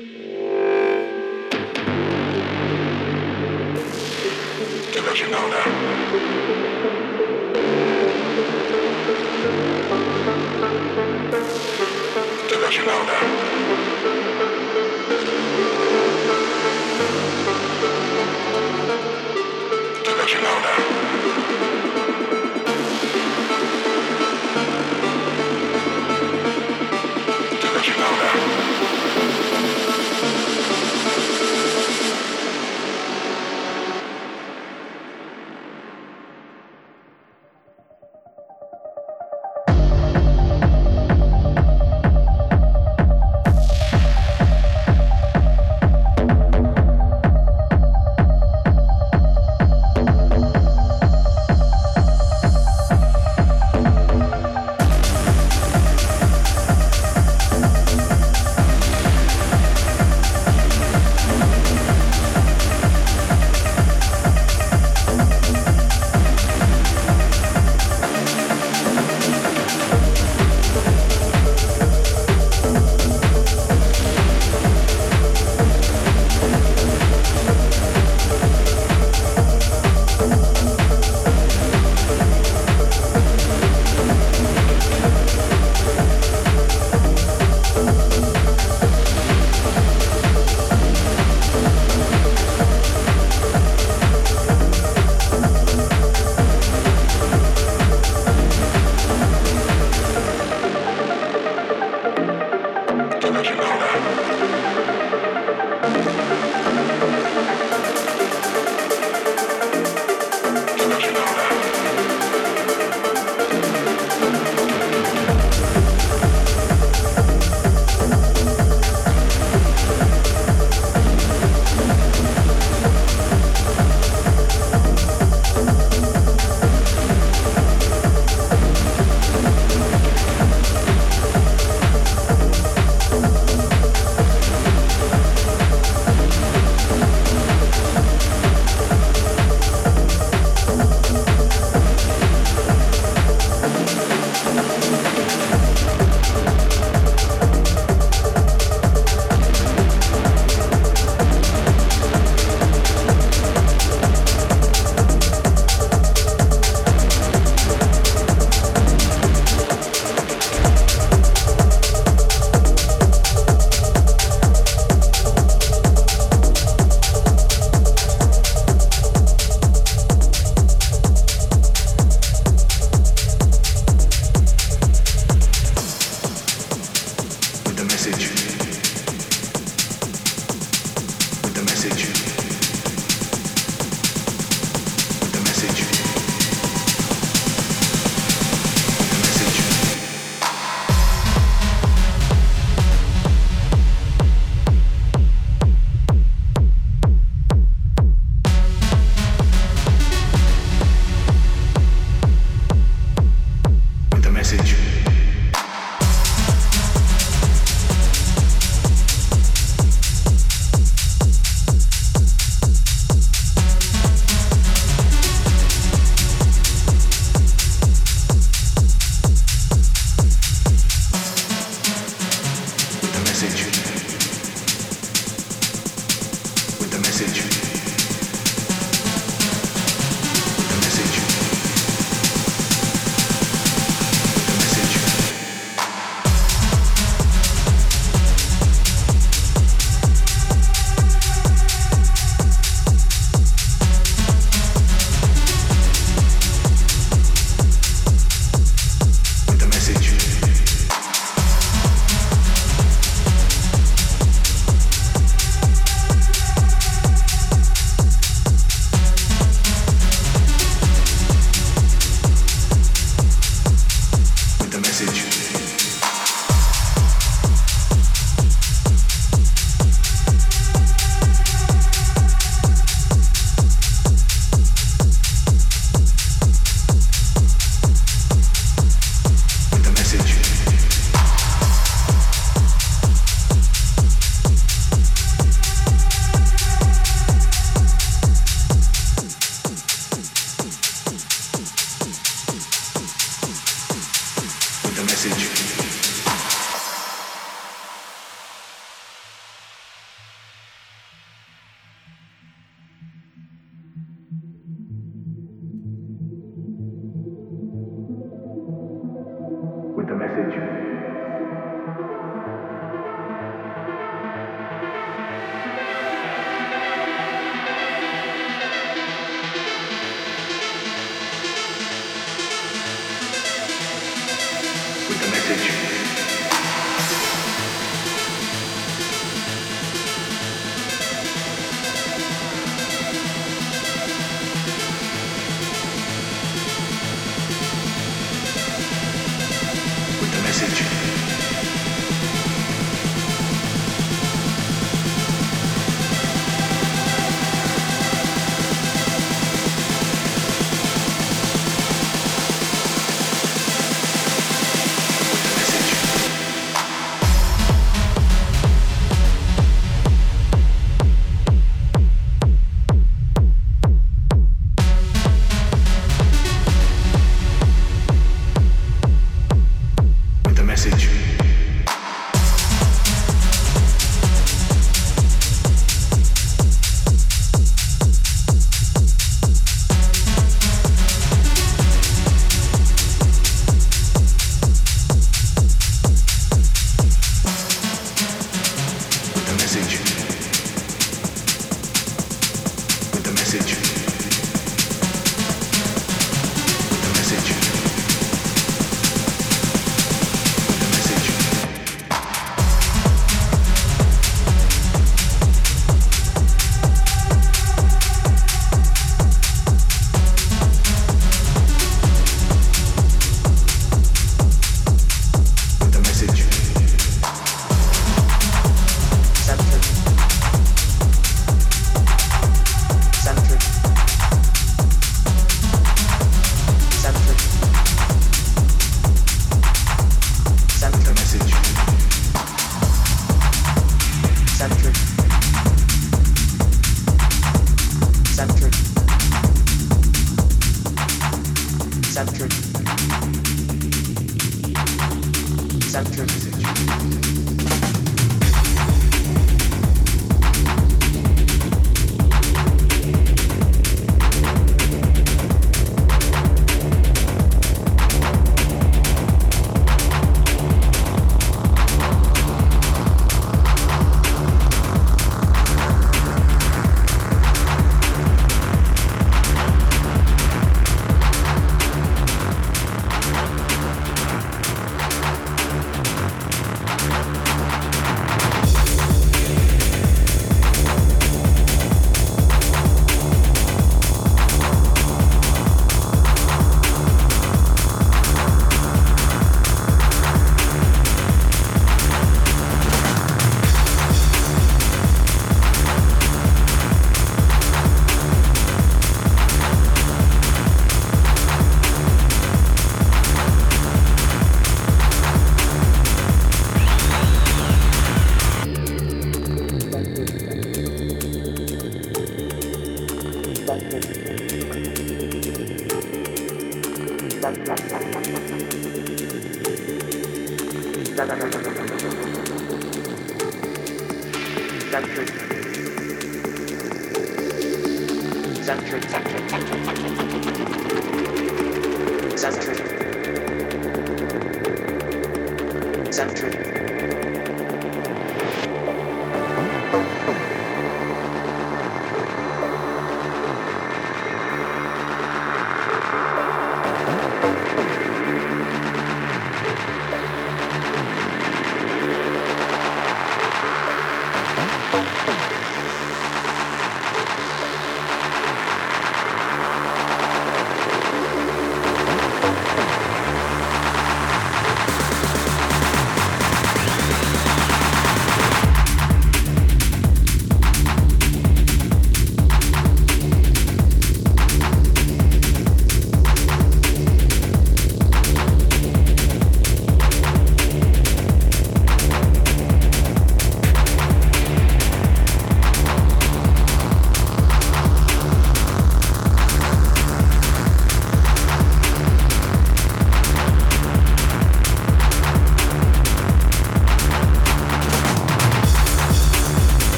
Don't you know now?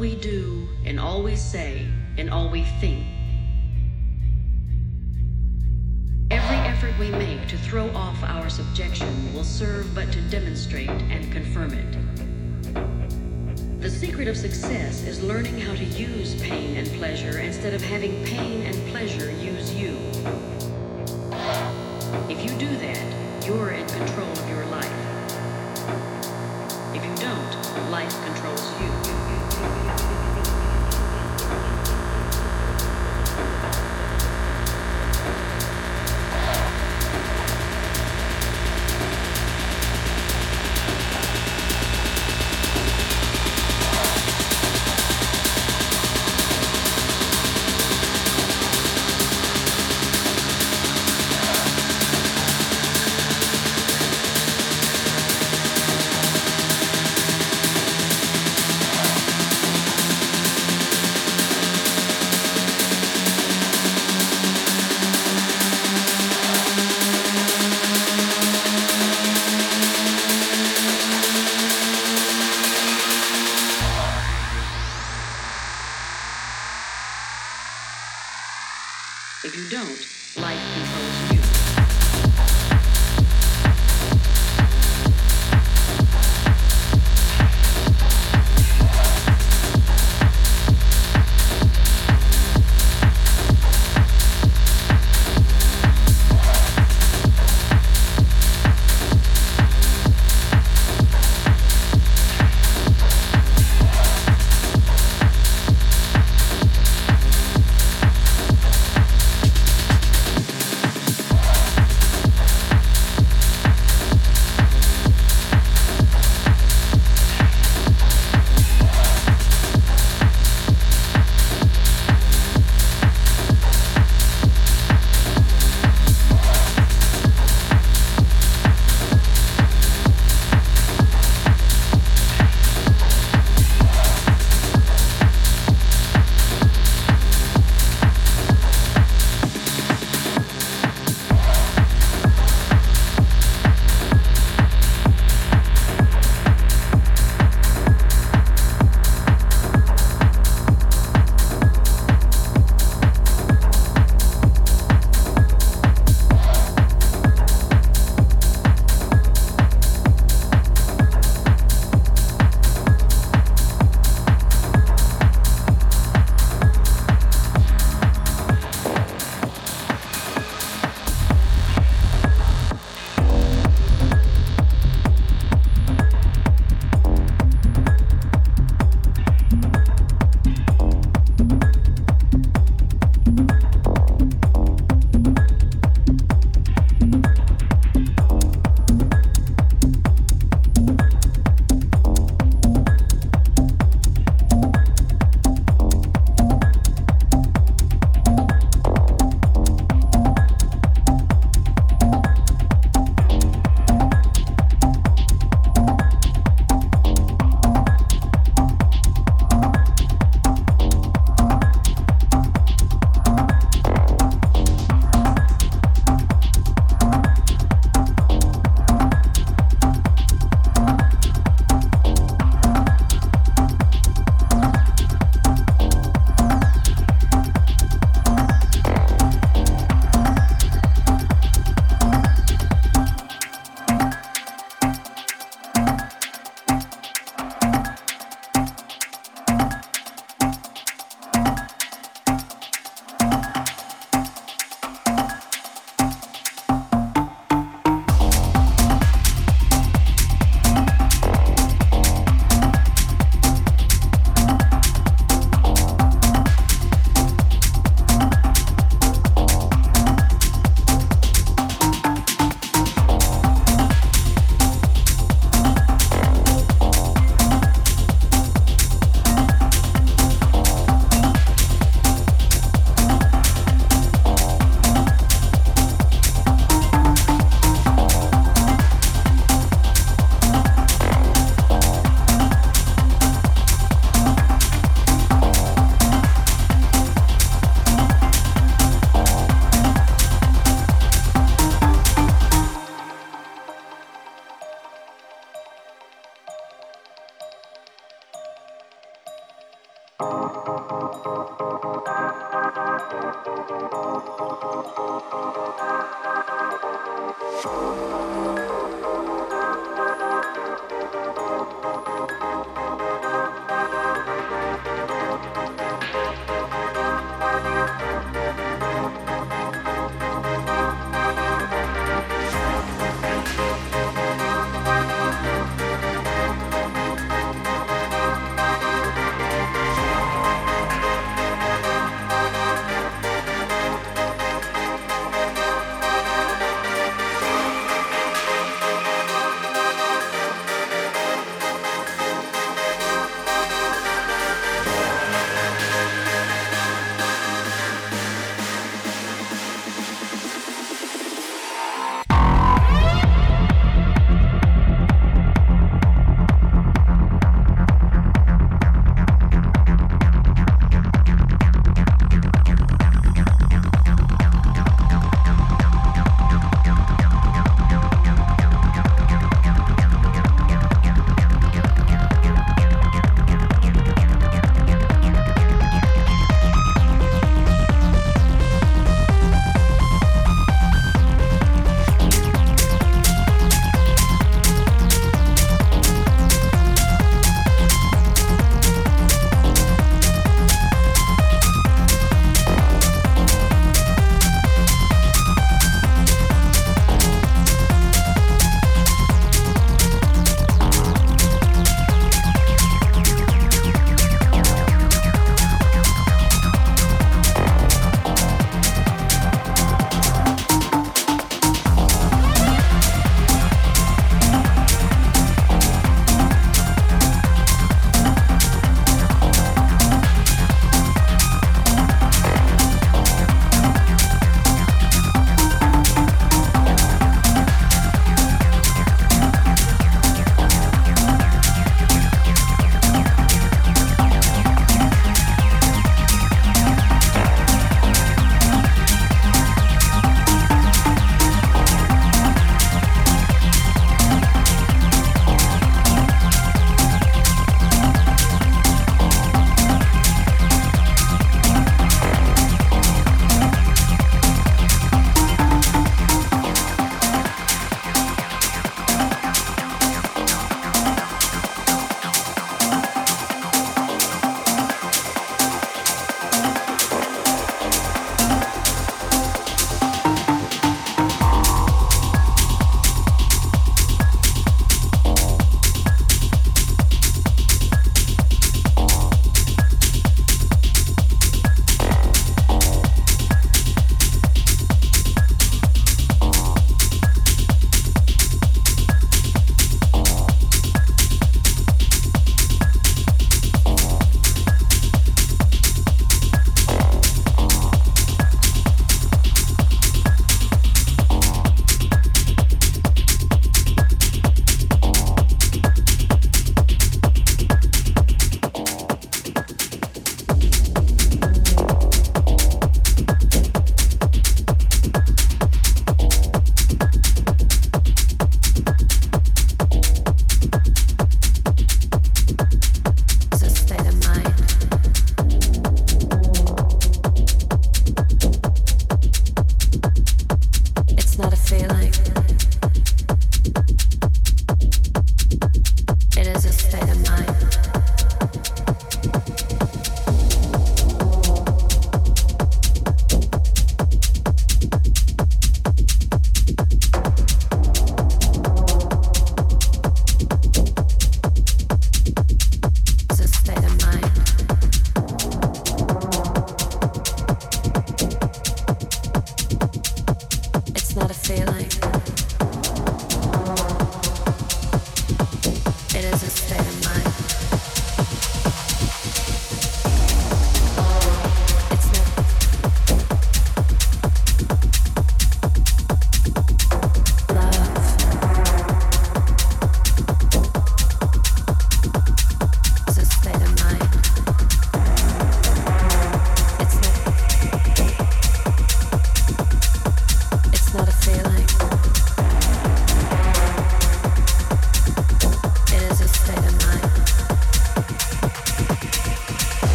we do and all we say and all we think. Every effort we make to throw off our subjection will serve but to demonstrate and confirm it. The secret of success is learning how to use pain and pleasure instead of having pain and pleasure use you. If you do that, you're in control of your life. If you don't, life controls you.